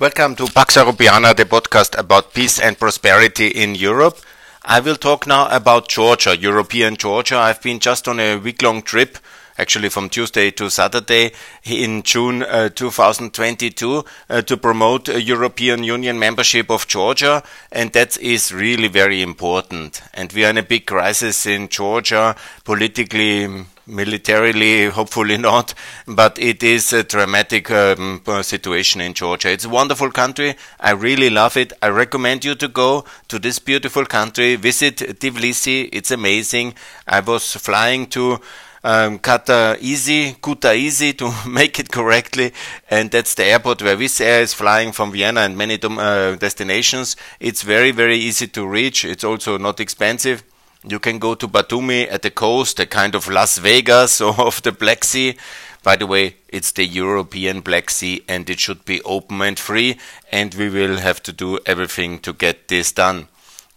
Welcome to Pax Europiana, the podcast about peace and prosperity in Europe. I will talk now about Georgia, European Georgia. I've been just on a week long trip, actually from Tuesday to Saturday in June uh, 2022 uh, to promote European Union membership of Georgia. And that is really very important. And we are in a big crisis in Georgia, politically, militarily, hopefully not, but it is a dramatic um, situation in Georgia. It's a wonderful country. I really love it. I recommend you to go to this beautiful country, visit Tbilisi. It's amazing. I was flying to um, Kutaisi, Kutaisi to make it correctly, and that's the airport where Wizz Air is flying from Vienna and many uh, destinations. It's very, very easy to reach. It's also not expensive. You can go to Batumi at the coast, a kind of Las Vegas of the Black Sea. By the way, it's the European Black Sea and it should be open and free, and we will have to do everything to get this done.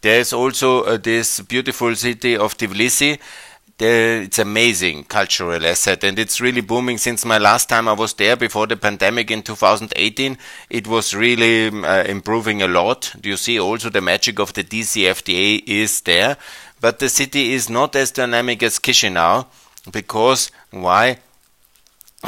There is also uh, this beautiful city of Tbilisi. There, it's amazing cultural asset and it's really booming since my last time I was there before the pandemic in 2018 it was really uh, improving a lot Do you see also the magic of the DCFTA is there but the city is not as dynamic as Chisinau because why?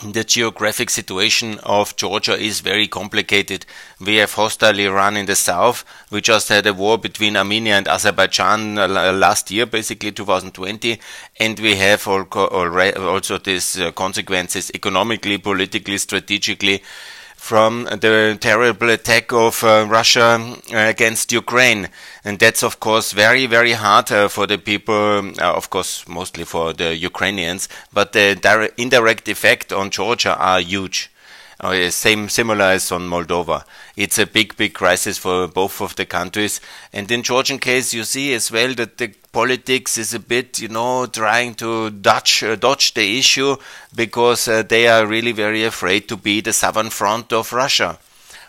The geographic situation of Georgia is very complicated. We have hostile Iran in the south. We just had a war between Armenia and Azerbaijan last year, basically 2020, and we have also these uh, consequences economically, politically, strategically from the terrible attack of uh, Russia uh, against Ukraine. And that's, of course, very, very hard uh, for the people, uh, of course, mostly for the Ukrainians, but the direct, indirect effect on Georgia are huge. Uh, same similar as on Moldova. It's a big, big crisis for both of the countries. And in Georgian case, you see as well that the politics is a bit, you know, trying to dodge, uh, dodge the issue because uh, they are really very afraid to be the southern front of Russia.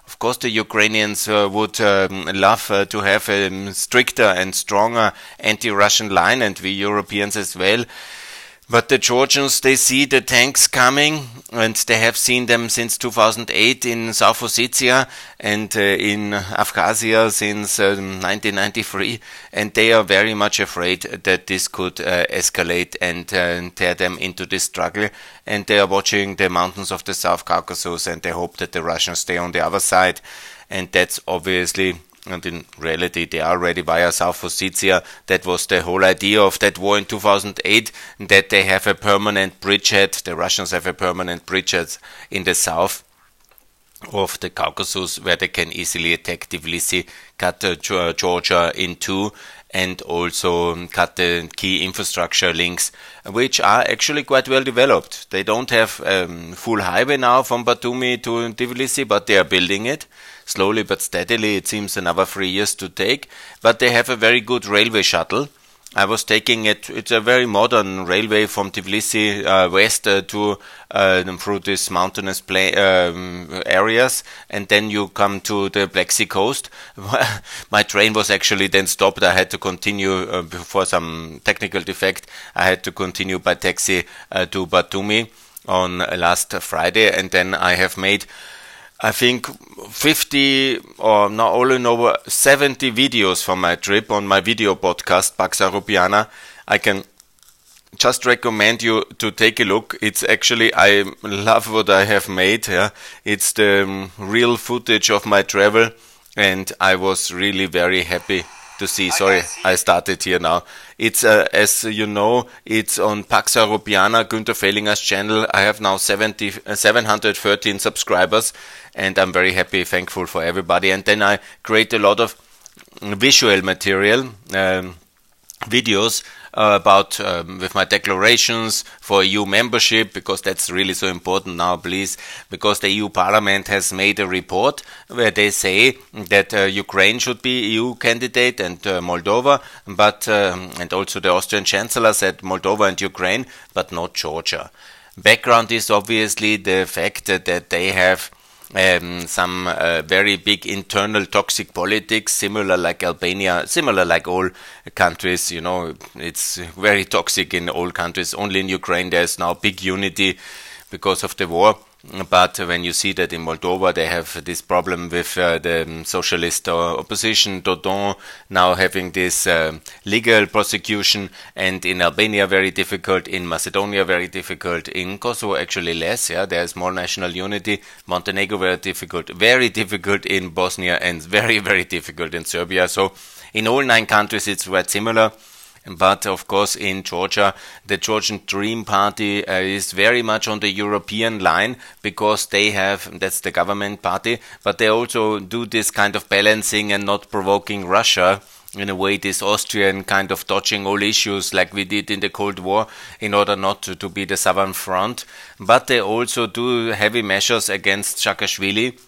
Of course, the Ukrainians uh, would um, love uh, to have a stricter and stronger anti-Russian line, and we Europeans as well. But the Georgians, they see the tanks coming, and they have seen them since 2008 in South Ossetia and uh, in Abkhazia since uh, 1993, and they are very much afraid that this could uh, escalate and uh, tear them into this struggle. And they are watching the mountains of the South Caucasus, and they hope that the Russians stay on the other side. And that's obviously and in reality they are ready via South Ossetia. That was the whole idea of that war in 2008, that they have a permanent bridgehead, the Russians have a permanent bridgehead in the south of the Caucasus where they can easily attack Tbilisi, cut uh, Georgia in two, and also cut the key infrastructure links, which are actually quite well developed. They don't have um, full highway now from Batumi to Tbilisi, but they are building it slowly but steadily. It seems another three years to take, but they have a very good railway shuttle. I was taking it. It's a very modern railway from Tbilisi uh, west uh, to uh, through these mountainous um, areas, and then you come to the Black Sea coast. My train was actually then stopped. I had to continue uh, for some technical defect. I had to continue by taxi uh, to Batumi on last Friday, and then I have made I think 50 or not all in over 70 videos from my trip on my video podcast Pax Europiana. I can just recommend you to take a look. It's actually I love what I have made. Yeah, it's the um, real footage of my travel, and I was really very happy to see. Sorry, I started here now. It's uh, as you know, it's on Pax Europiana, Günther Fehlinger's channel. I have now 70, uh, 713 subscribers, and I'm very happy, thankful for everybody. And then I create a lot of visual material. Um, videos uh, about um, with my declarations for EU membership because that's really so important now, please, because the EU Parliament has made a report where they say that uh, Ukraine should be EU candidate and uh, Moldova, but um, and also the Austrian Chancellor said Moldova and Ukraine, but not Georgia. Background is obviously the fact that, that they have um, some uh, very big internal toxic politics, similar like Albania, similar like all countries. You know, it's very toxic in all countries. Only in Ukraine there's now big unity because of the war. But when you see that in Moldova they have this problem with uh, the socialist uh, opposition, Dodon now having this uh, legal prosecution, and in Albania very difficult, in Macedonia very difficult, in Kosovo actually less. Yeah, there's more national unity. Montenegro very difficult, very difficult in Bosnia, and very very difficult in Serbia. So in all nine countries it's quite similar. But of course, in Georgia, the Georgian Dream Party uh, is very much on the European line because they have, that's the government party, but they also do this kind of balancing and not provoking Russia in a way this Austrian kind of dodging all issues like we did in the Cold War in order not to, to be the Southern Front. But they also do heavy measures against Saakashvili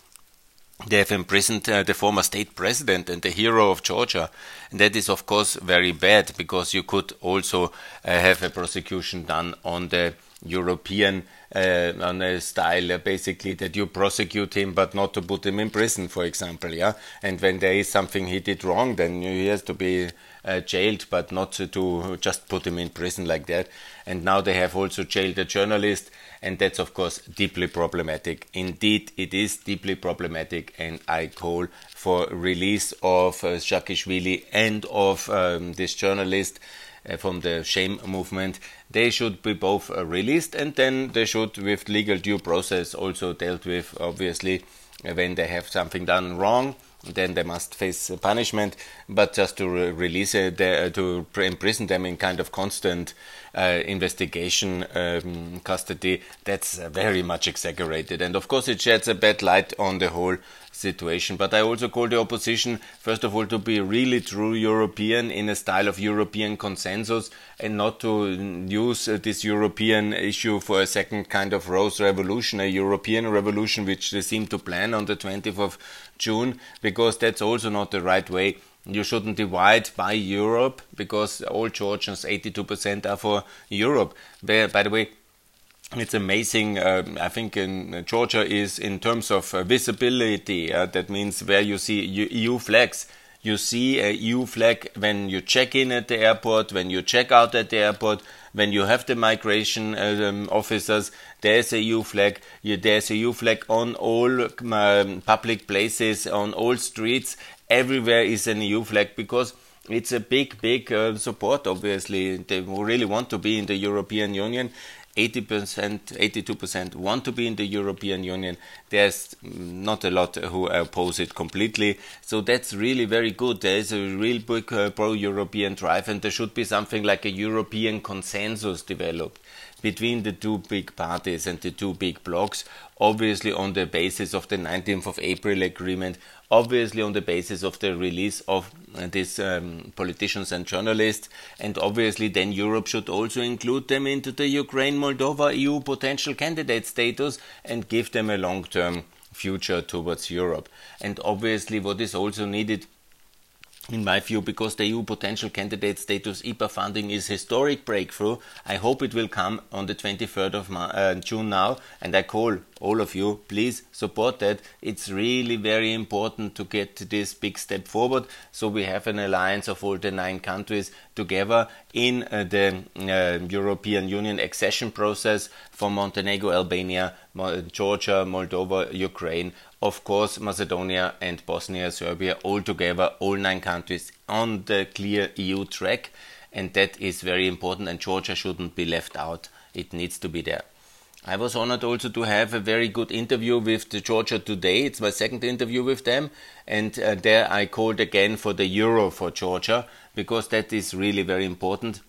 they have imprisoned uh, the former state president and the hero of Georgia. And that is, of course, very bad because you could also uh, have a prosecution done on the European uh, on a style uh, basically that you prosecute him but not to put him in prison for example yeah and when there is something he did wrong then he has to be uh, jailed but not to, to just put him in prison like that and now they have also jailed a journalist and that's of course deeply problematic. Indeed, it is deeply problematic, and I call for release of uh, Saakashvili and of um, this journalist uh, from the shame movement. They should be both uh, released, and then they should, with legal due process, also dealt with. Obviously, when they have something done wrong then they must face punishment. But just to re release it, uh, to imprison them in kind of constant uh, investigation um, custody, that's uh, very much exaggerated. And of course, it sheds a bad light on the whole situation. But I also call the opposition, first of all, to be really true European in a style of European consensus and not to use uh, this European issue for a second kind of rose revolution, a European revolution, which they seem to plan on the 20th of June, because that's also not the right way. You shouldn't divide by Europe because all Georgians, 82% are for Europe. By the way, it's amazing. Uh, I think in Georgia is in terms of uh, visibility. Uh, that means where you see EU flags. You see a EU flag when you check in at the airport, when you check out at the airport, when you have the migration um, officers. There's a EU flag. You, there's a EU flag on all um, public places, on all streets. Everywhere is an EU flag because it's a big, big uh, support. Obviously, they really want to be in the European Union, 80%, 82% want to be in the European Union. There's not a lot who oppose it completely. So that's really very good. There is a real big uh, pro European drive, and there should be something like a European consensus developed between the two big parties and the two big blocs, obviously on the basis of the 19th of April agreement, obviously on the basis of the release of uh, these um, politicians and journalists, and obviously then Europe should also include them into the Ukraine Moldova EU potential candidate status and give them a long term future towards Europe. And obviously, what is also needed in my view, because the EU potential candidate status IPA funding is historic breakthrough. I hope it will come on the 23rd of uh, June now, and I call all of you, please support that. It's really very important to get this big step forward. So we have an alliance of all the nine countries together in uh, the uh, European Union accession process for Montenegro, Albania, Georgia, Moldova, Ukraine, of course, Macedonia and Bosnia, Serbia, all together, all nine countries on the clear EU track. And that is very important, and Georgia shouldn't be left out. It needs to be there. I was honored also to have a very good interview with the Georgia Today. It's my second interview with them. And uh, there I called again for the Euro for Georgia because that is really very important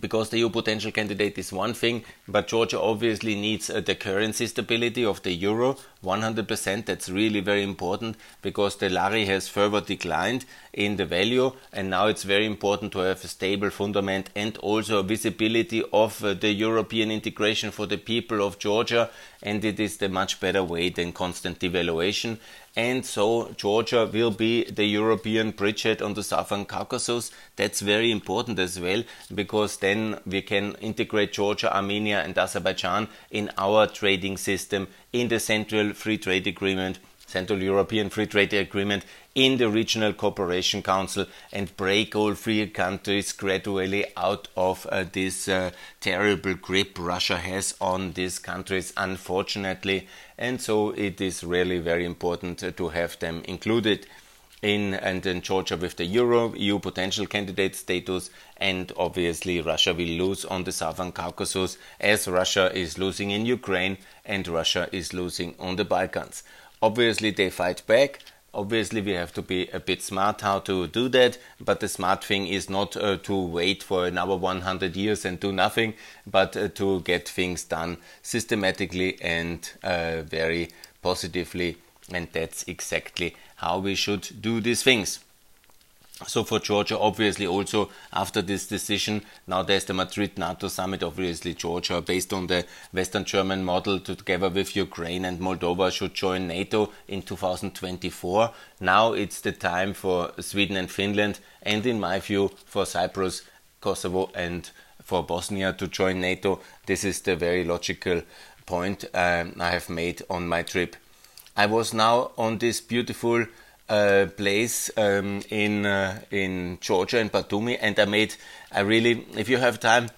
because the EU potential candidate is one thing, but Georgia obviously needs uh, the currency stability of the euro 100%. That's really very important because the lari has further declined in the value, and now it's very important to have a stable fundament and also a visibility of uh, the European integration for the people of Georgia, and it is the much better way than constant devaluation and so Georgia will be the European bridgehead on the Southern Caucasus. That's very important as well because then we can integrate Georgia, Armenia, and Azerbaijan in our trading system in the Central Free Trade Agreement Central European Free Trade Agreement in the Regional Cooperation Council and break all three countries gradually out of uh, this uh, terrible grip Russia has on these countries, unfortunately. And so it is really very important uh, to have them included in and then Georgia with the Euro EU potential candidate status, and obviously Russia will lose on the Southern Caucasus as Russia is losing in Ukraine and Russia is losing on the Balkans. Obviously, they fight back. Obviously, we have to be a bit smart how to do that, but the smart thing is not uh, to wait for another 100 years and do nothing, but uh, to get things done systematically and uh, very positively and that's exactly how we should do these things. So for Georgia, obviously, also after this decision, now there's the Madrid NATO summit. Obviously, Georgia, based on the Western German model, together with Ukraine and Moldova, should join NATO in 2024. Now it's the time for Sweden and Finland, and in my view, for Cyprus, Kosovo, and for Bosnia to join NATO. This is the very logical point um, I have made on my trip I was now on this beautiful uh, place um, in uh, in Georgia in Batumi, and I made. I really, if you have time,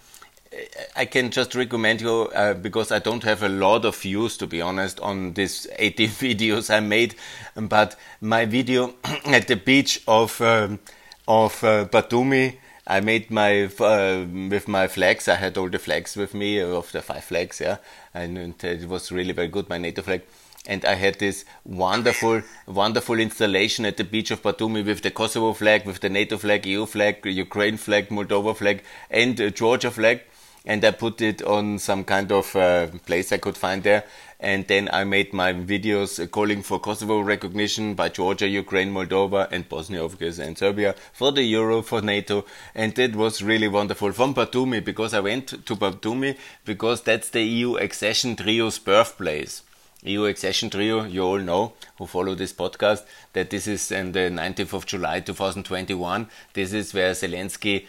I can just recommend you uh, because I don't have a lot of views to be honest on these 80 videos I made, but my video at the beach of um, of uh, Batumi. I made my uh, with my flags. I had all the flags with me of the five flags, yeah, and it was really very good. My NATO flag and I had this wonderful, wonderful installation at the beach of Batumi with the Kosovo flag, with the NATO flag, EU flag, Ukraine flag, Moldova flag, and uh, Georgia flag. And I put it on some kind of uh, place I could find there. And then I made my videos calling for Kosovo recognition by Georgia, Ukraine, Moldova, and Bosnia, course, and Serbia for the Euro, for NATO. And that was really wonderful from Batumi because I went to Batumi because that's the EU accession trio's birthplace. EU accession trio, you all know who follow this podcast that this is on the 19th of July 2021. This is where Zelensky,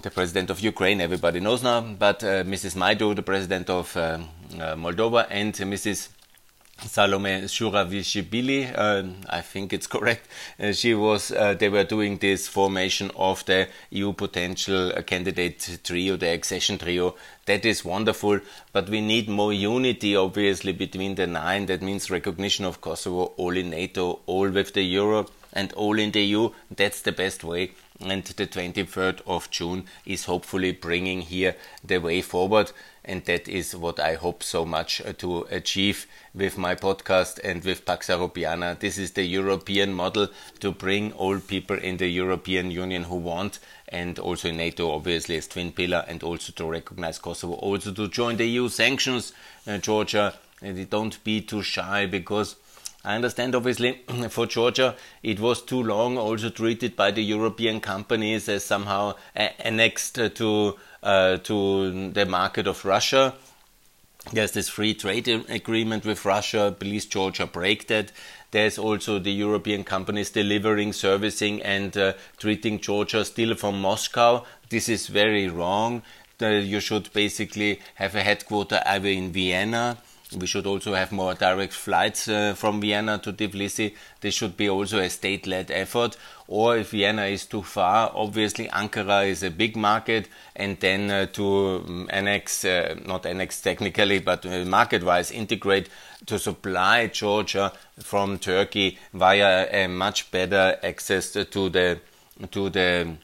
the president of Ukraine, everybody knows now, but uh, Mrs. Maido, the president of uh, uh, Moldova, and Mrs. Salome Zurabishvili, uh, I think it's correct. Uh, she was. Uh, they were doing this formation of the EU potential uh, candidate trio, the accession trio. That is wonderful, but we need more unity, obviously, between the nine. That means recognition of Kosovo, all in NATO, all with the euro, and all in the EU. That's the best way and the 23rd of June is hopefully bringing here the way forward. And that is what I hope so much uh, to achieve with my podcast and with Pax Europiana. This is the European model to bring all people in the European Union who want and also in NATO, obviously, as twin pillar, and also to recognize Kosovo, also to join the EU sanctions, uh, Georgia. And don't be too shy because I understand, obviously, for Georgia, it was too long also treated by the European companies as somehow annexed to uh, to the market of Russia. There's this free trade agreement with Russia. Please, Georgia, break that. There's also the European companies delivering, servicing, and uh, treating Georgia still from Moscow. This is very wrong. you should basically have a headquarter either in Vienna we should also have more direct flights uh, from Vienna to Tbilisi. This should be also a state led effort. Or if Vienna is too far, obviously Ankara is a big market, and then uh, to um, annex, uh, not annex technically, but uh, market wise, integrate to supply Georgia from Turkey via a much better access to the to the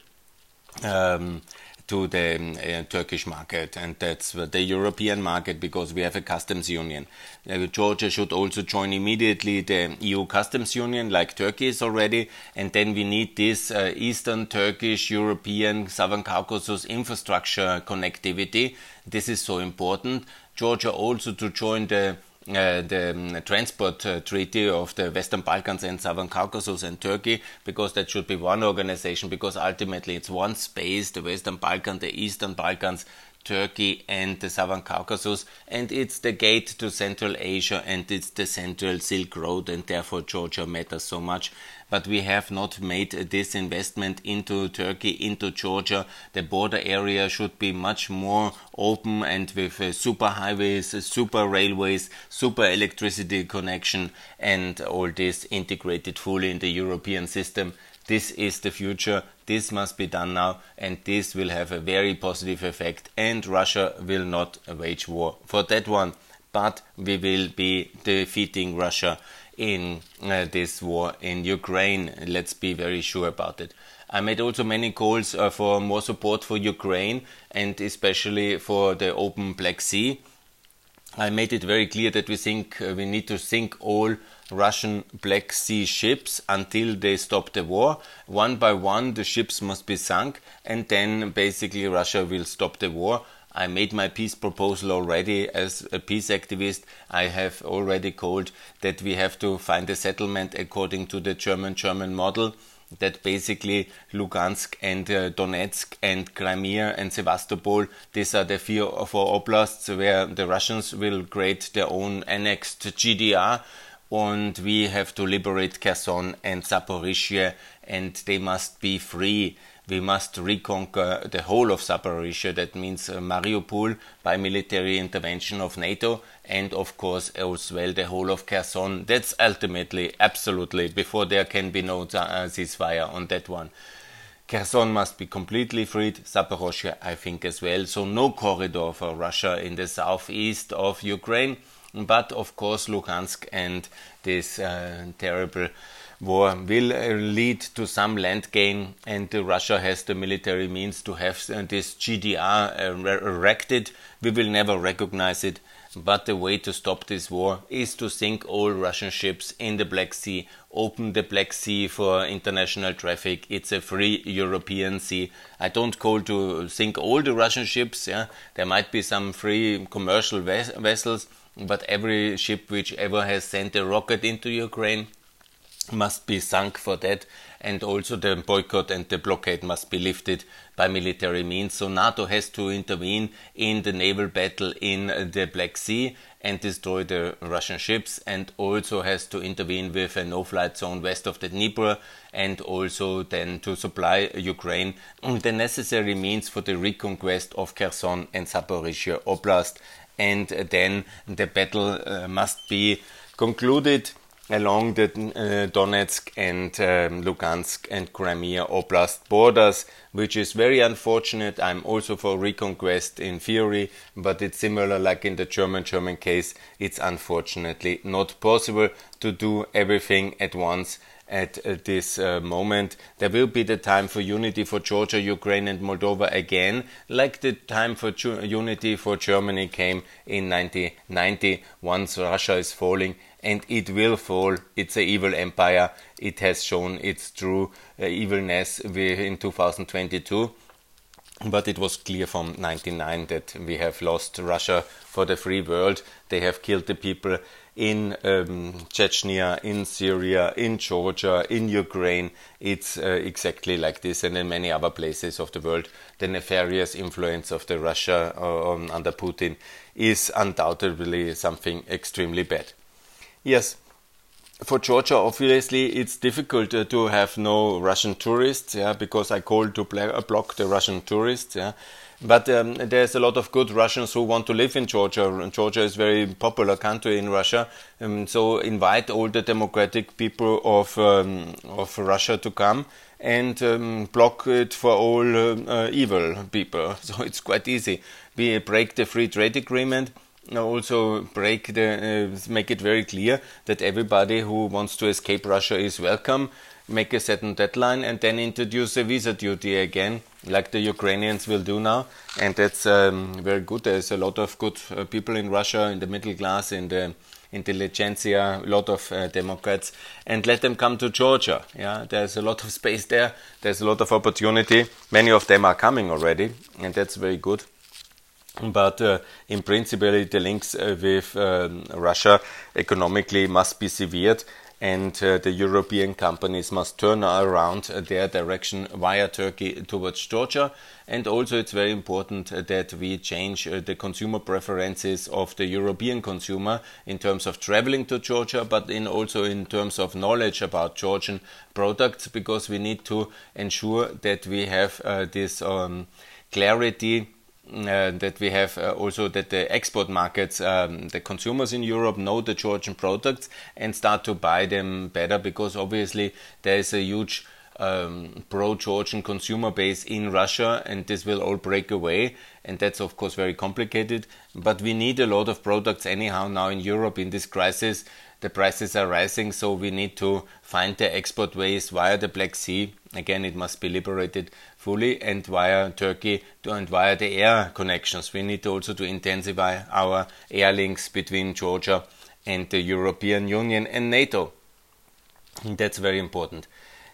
um, to the uh, Turkish market, and that's the European market because we have a customs union. Uh, Georgia should also join immediately the EU customs union, like Turkey is already, and then we need this uh, Eastern Turkish, European, Southern Caucasus infrastructure connectivity. This is so important. Georgia also to join the uh, the um, transport uh, treaty of the Western Balkans and Southern Caucasus and Turkey, because that should be one organization, because ultimately it's one space, the Western Balkans, the Eastern Balkans, Turkey and the Southern Caucasus, and it's the gate to Central Asia and it's the Central Silk Road, and therefore Georgia matters so much. But we have not made this investment into Turkey, into Georgia. The border area should be much more open and with uh, super highways, uh, super railways, super electricity connection, and all this integrated fully in the European system. This is the future. This must be done now, and this will have a very positive effect. And Russia will not wage war for that one, but we will be defeating Russia in uh, this war in Ukraine. Let's be very sure about it. I made also many calls uh, for more support for Ukraine and especially for the open Black Sea. I made it very clear that we think uh, we need to think all Russian Black Sea ships until they stop the war. One by one, the ships must be sunk, and then basically Russia will stop the war. I made my peace proposal already as a peace activist. I have already called that we have to find a settlement according to the German German model that basically Lugansk and uh, Donetsk and Crimea and Sevastopol, these are the four oblasts where the Russians will create their own annexed GDR and we have to liberate Kherson and Zaporizhia and they must be free. We must reconquer the whole of Zaporizhia, that means uh, Mariupol by military intervention of NATO and of course as well the whole of Kherson. That's ultimately, absolutely, before there can be no uh, ceasefire on that one. Kherson must be completely freed, Zaporozhye I think as well, so no corridor for Russia in the southeast of Ukraine but of course, Luhansk and this uh, terrible war will uh, lead to some land gain, and uh, Russia has the military means to have uh, this GDR uh, erected. We will never recognize it, but the way to stop this war is to sink all Russian ships in the Black Sea, open the Black Sea for international traffic. It's a free European sea. I don't call to sink all the Russian ships. Yeah, there might be some free commercial ves vessels but every ship which ever has sent a rocket into Ukraine must be sunk for that, and also the boycott and the blockade must be lifted by military means. So NATO has to intervene in the naval battle in the Black Sea and destroy the Russian ships, and also has to intervene with a no-flight zone west of the Dnieper, and also then to supply Ukraine the necessary means for the reconquest of Kherson and Zaporizhia Oblast and then the battle uh, must be concluded along the uh, Donetsk and um, Lugansk and Crimea Oblast borders, which is very unfortunate. I'm also for reconquest in theory, but it's similar like in the German German case. It's unfortunately not possible to do everything at once at uh, this uh, moment. There will be the time for unity for Georgia, Ukraine, and Moldova again, like the time for unity for Germany came in 1990 once Russia is falling. And it will fall. It's an evil empire. It has shown its true uh, evilness in 2022 but it was clear from 99 that we have lost Russia for the free world. They have killed the people in um, Chechnya, in Syria, in Georgia, in Ukraine. It's uh, exactly like this, and in many other places of the world. The nefarious influence of the Russia uh, under Putin is undoubtedly something extremely bad. Yes, for Georgia, obviously, it's difficult uh, to have no Russian tourists, yeah, because I called to block the Russian tourists, yeah. But um, there's a lot of good Russians who want to live in Georgia. Georgia is a very popular country in Russia, um, so invite all the democratic people of um, of Russia to come and um, block it for all uh, uh, evil people. So it's quite easy. We break the free trade agreement also break the uh, make it very clear that everybody who wants to escape Russia is welcome. Make a certain deadline and then introduce a visa duty again like the Ukrainians will do now. And that's um, very good. There's a lot of good uh, people in Russia in the middle class in the intelligentsia a lot of uh, democrats. And let them come to Georgia. Yeah there's a lot of space there. There's a lot of opportunity. Many of them are coming already and that's very good but uh, in principle, the links uh, with um, Russia economically must be severed, and uh, the European companies must turn around their direction via Turkey towards Georgia. And also, it's very important that we change uh, the consumer preferences of the European consumer in terms of traveling to Georgia, but in also in terms of knowledge about Georgian products, because we need to ensure that we have uh, this um, clarity uh, that we have uh, also that the export markets, um, the consumers in Europe know the Georgian products and start to buy them better because obviously there is a huge um, pro-Georgian consumer base in Russia, and this will all break away, and that's of course very complicated. But we need a lot of products anyhow now in Europe in this crisis. The prices are rising, so we need to find the export ways via the Black Sea. Again, it must be liberated fully and via Turkey to, and via the air connections. We need also to intensify our air links between Georgia and the European Union and NATO. That's very important.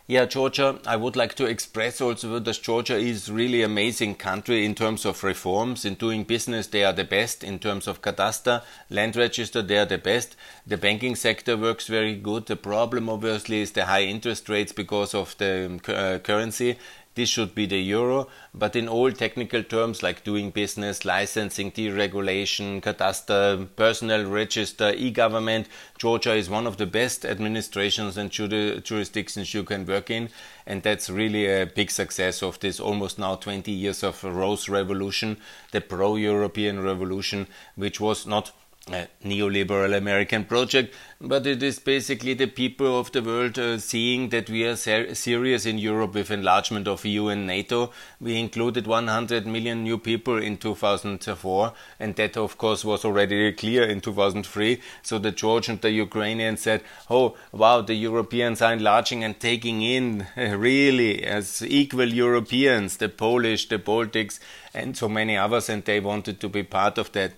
Yeah, Georgia, I would like to express also that Georgia is really amazing country in terms of reforms. In doing business, they are the best. In terms of cadastre, land register, they are the best. The banking sector works very good. The problem, obviously, is the high interest rates because of the uh, currency. This should be the euro, but in all technical terms like doing business, licensing, deregulation, cadastre, personal register, e-government, Georgia is one of the best administrations and jurisdictions you can work in. And that's really a big success of this almost now 20 years of Rose Revolution, the pro-European revolution, which was not a neoliberal American project, but it is basically the people of the world uh, seeing that we are ser serious in Europe with enlargement of EU and NATO. We included 100 million new people in 2004, and that of course was already clear in 2003. So the George and the Ukrainians said, "Oh, wow, the Europeans are enlarging and taking in uh, really as equal Europeans, the Polish, the Baltics, and so many others, and they wanted to be part of that."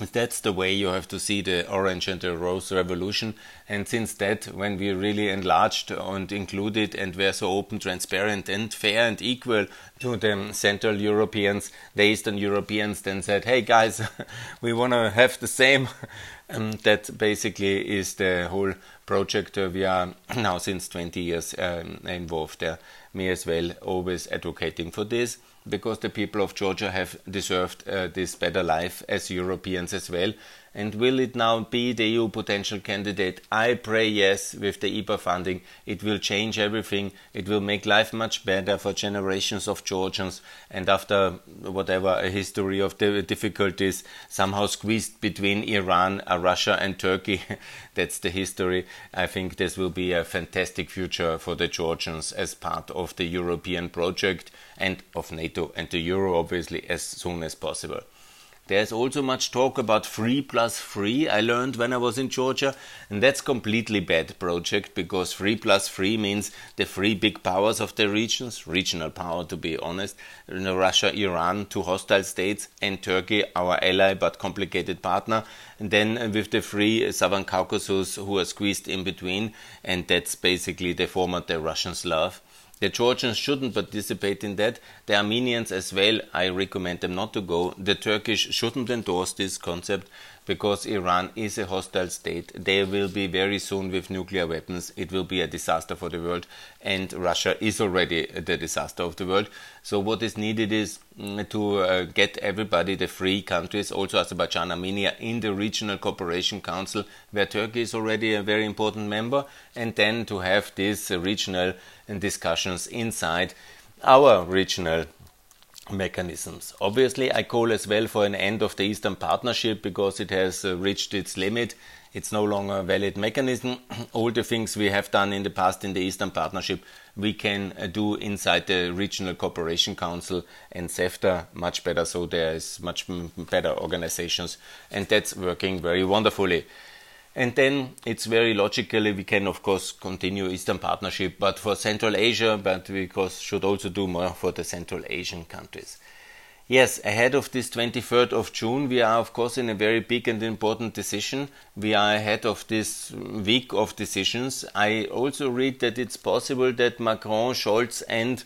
That's the way you have to see the orange and the rose revolution. And since that, when we really enlarged and included and were so open, transparent, and fair and equal to the Central Europeans, the Eastern Europeans then said, "Hey guys, we want to have the same." Um, that basically is the whole project. We are now since 20 years um, involved there. Me as well, always advocating for this because the people of Georgia have deserved uh, this better life as Europeans as well. And will it now be the EU potential candidate? I pray yes, with the IPA funding. It will change everything. It will make life much better for generations of Georgians. And after whatever a history of the difficulties, somehow squeezed between Iran, uh, Russia, and Turkey, that's the history. I think this will be a fantastic future for the Georgians as part of the European project and of NATO and the Euro, obviously, as soon as possible. There's also much talk about free plus free. I learned when I was in Georgia, and that's completely bad project because free plus free means the three big powers of the regions, regional power to be honest, Russia, Iran, two hostile states, and Turkey, our ally but complicated partner, and then with the three Southern Caucasus who are squeezed in between, and that's basically the format the Russians love. The Georgians shouldn't participate in that. The Armenians as well, I recommend them not to go. The Turkish shouldn't endorse this concept because Iran is a hostile state. They will be very soon with nuclear weapons. It will be a disaster for the world, and Russia is already the disaster of the world. So, what is needed is mm, to uh, get everybody, the three countries, also Azerbaijan, Armenia, in the Regional Cooperation Council, where Turkey is already a very important member, and then to have these regional discussions inside our regional mechanisms. Obviously, I call as well for an end of the Eastern Partnership because it has uh, reached its limit. It's no longer a valid mechanism. All the things we have done in the past in the Eastern Partnership, we can uh, do inside the Regional Cooperation Council and CEFTA much better. So there is much better organizations, and that's working very wonderfully. And then it's very logically we can of course continue Eastern Partnership, but for Central Asia, but we of course should also do more for the Central Asian countries. Yes, ahead of this 23rd of June, we are of course in a very big and important decision. We are ahead of this week of decisions. I also read that it's possible that Macron, Scholz, and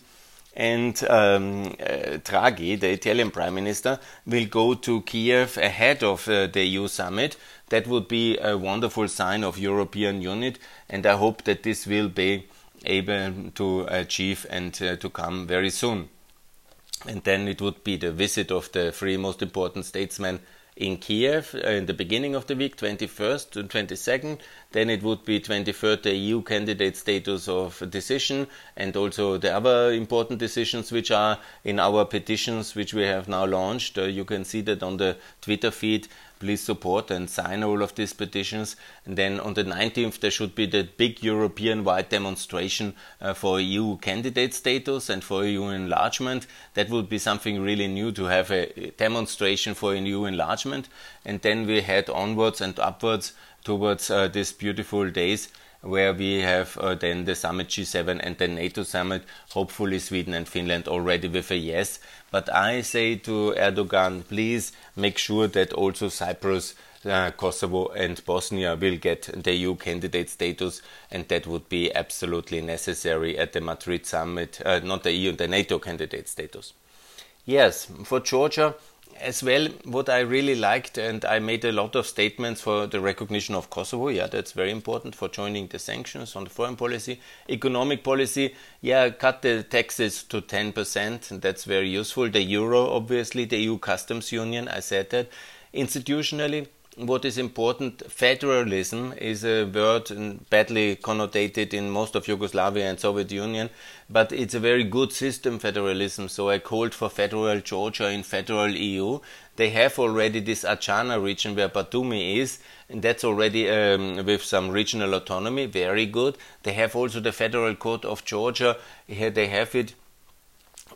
and um, uh, Draghi, the Italian Prime Minister, will go to Kiev ahead of uh, the EU summit. That would be a wonderful sign of European unity, and I hope that this will be able to achieve and uh, to come very soon. And then it would be the visit of the three most important statesmen in Kiev in the beginning of the week, 21st to 22nd. Then it would be 23rd, the EU candidate status of decision, and also the other important decisions which are in our petitions, which we have now launched. Uh, you can see that on the Twitter feed please support and sign all of these petitions. And then on the 19th, there should be the big European wide demonstration uh, for EU candidate status and for EU enlargement. That would be something really new to have a demonstration for EU enlargement. And then we head onwards and upwards towards uh, these beautiful days where we have uh, then the summit G7 and the NATO summit, hopefully Sweden and Finland already with a yes. But I say to Erdogan, please make sure that also Cyprus, uh, Kosovo, and Bosnia will get the EU candidate status, and that would be absolutely necessary at the Madrid summit, uh, not the EU, the NATO candidate status. Yes, for Georgia, as well, what I really liked, and I made a lot of statements for the recognition of Kosovo. Yeah, that's very important for joining the sanctions on the foreign policy. Economic policy, yeah, cut the taxes to 10%, and that's very useful. The euro, obviously, the EU customs union, I said that. Institutionally, what is important, federalism is a word badly connotated in most of Yugoslavia and Soviet Union, but it's a very good system, federalism. So I called for federal Georgia in federal EU. They have already this Adjara region where Batumi is, and that's already um, with some regional autonomy, very good. They have also the Federal Court of Georgia. Here they have it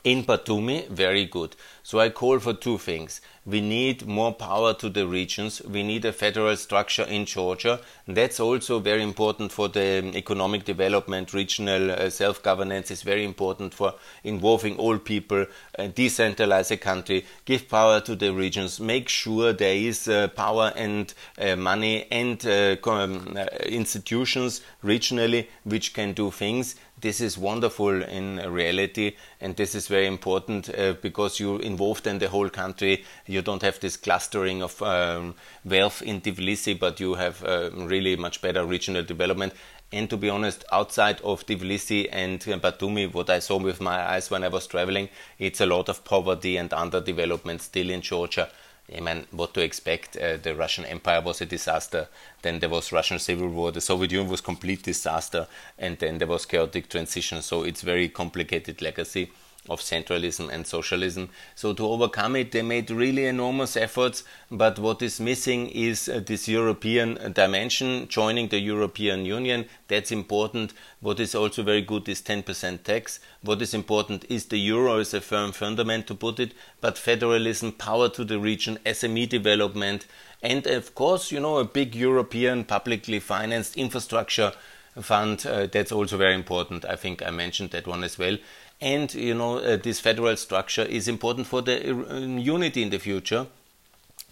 in Batumi, very good. So I call for two things. We need more power to the regions. We need a federal structure in Georgia. That's also very important for the economic development. Regional uh, self-governance is very important for involving all people, uh, decentralize a country, give power to the regions, make sure there is uh, power and uh, money and uh, uh, institutions regionally which can do things this is wonderful in reality and this is very important uh, because you involved in the whole country. You don't have this clustering of um, wealth in Tbilisi but you have uh, really much better regional development. And to be honest outside of Tbilisi and Batumi what I saw with my eyes when I was traveling it's a lot of poverty and underdevelopment still in Georgia I mean, what to expect? Uh, the Russian Empire was a disaster. Then there was Russian Civil War. The Soviet Union was complete disaster, and then there was chaotic transition. So it's very complicated legacy of centralism and socialism. So to overcome it, they made really enormous efforts. But what is missing is uh, this European dimension, joining the European Union. That's important. What is also very good is 10% tax. What is important is the euro as a firm fundament to put it, but federalism, power to the region, SME development, and of course, you know, a big European publicly financed infrastructure fund. Uh, that's also very important. I think I mentioned that one as well. And you know, uh, this federal structure is important for the uh, unity in the future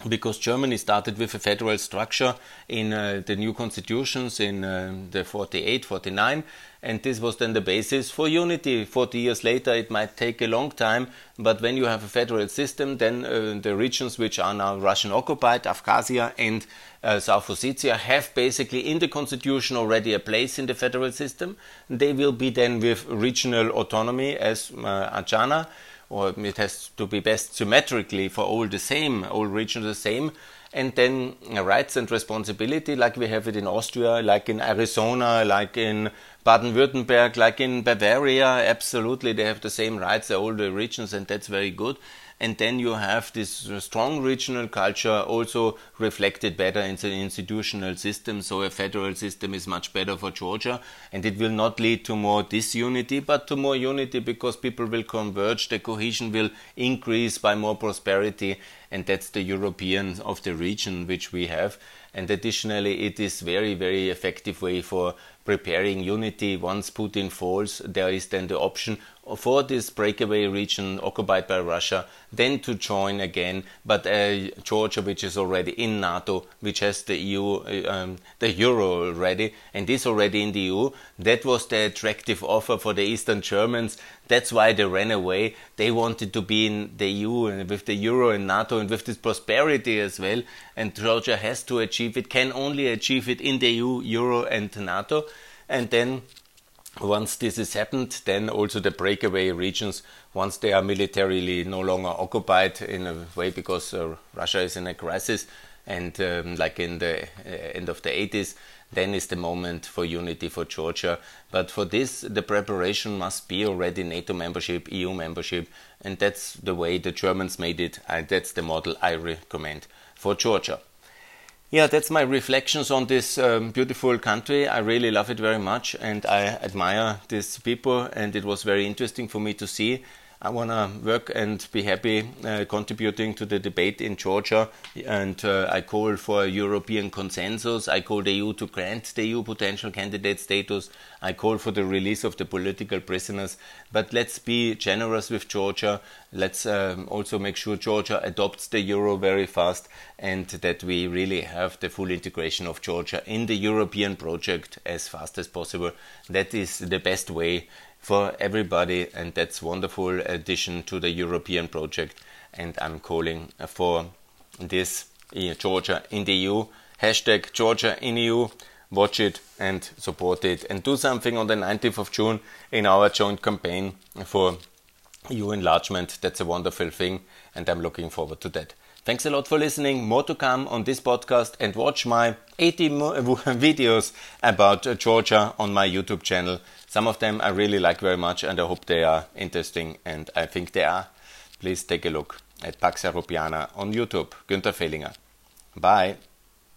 because Germany started with a federal structure in uh, the new constitutions in uh, the 48, 49, and this was then the basis for unity. 40 years later, it might take a long time, but when you have a federal system, then uh, the regions which are now Russian occupied, Abkhazia and South Ossetia, have basically in the constitution already a place in the federal system. They will be then with regional autonomy as uh, Adjara or it has to be best symmetrically for all the same, all regions the same. And then uh, rights and responsibility, like we have it in Austria, like in Arizona, like in Baden-Württemberg, like in Bavaria, absolutely they have the same rights, all the regions, and that's very good and then you have this strong regional culture also reflected better in the institutional system. So a federal system is much better for Georgia, and it will not lead to more disunity, but to more unity because people will converge, the cohesion will increase by more prosperity, and that's the European of the region which we have. And additionally, it is very, very effective way for preparing unity. Once Putin falls, there is then the option for this breakaway region occupied by Russia, then to join again. But uh, Georgia, which is already in NATO, which has the EU, um, the euro already, and is already in the EU, that was the attractive offer for the Eastern Germans. That's why they ran away. They wanted to be in the EU and with the euro and NATO and with this prosperity as well. And Georgia has to achieve it, can only achieve it in the EU, euro, and NATO. And then once this has happened, then also the breakaway regions, once they are militarily no longer occupied in a way because uh, Russia is in a crisis, and um, like in the uh, end of the 80s, then is the moment for unity for Georgia. But for this, the preparation must be already NATO membership, EU membership, and that's the way the Germans made it, and that's the model I recommend for Georgia. Yeah, that's my reflections on this um, beautiful country. I really love it very much and I admire these people, and it was very interesting for me to see I want to work and be happy uh, contributing to the debate in Georgia. And uh, I call for a European consensus. I call the EU to grant the EU potential candidate status. I call for the release of the political prisoners. But let's be generous with Georgia. Let's um, also make sure Georgia adopts the euro very fast and that we really have the full integration of Georgia in the European project as fast as possible. That is the best way for everybody, and that's wonderful addition to the European project. And I'm calling for this Georgia in the EU hashtag Georgia in EU. Watch it and support it, and do something on the 19th of June in our joint campaign for EU enlargement. That's a wonderful thing, and I'm looking forward to that. Thanks a lot for listening. More to come on this podcast and watch my 80 videos about Georgia on my YouTube channel. Some of them I really like very much and I hope they are interesting and I think they are. Please take a look at Pax Europiana on YouTube. Günther Fehlinger. Bye.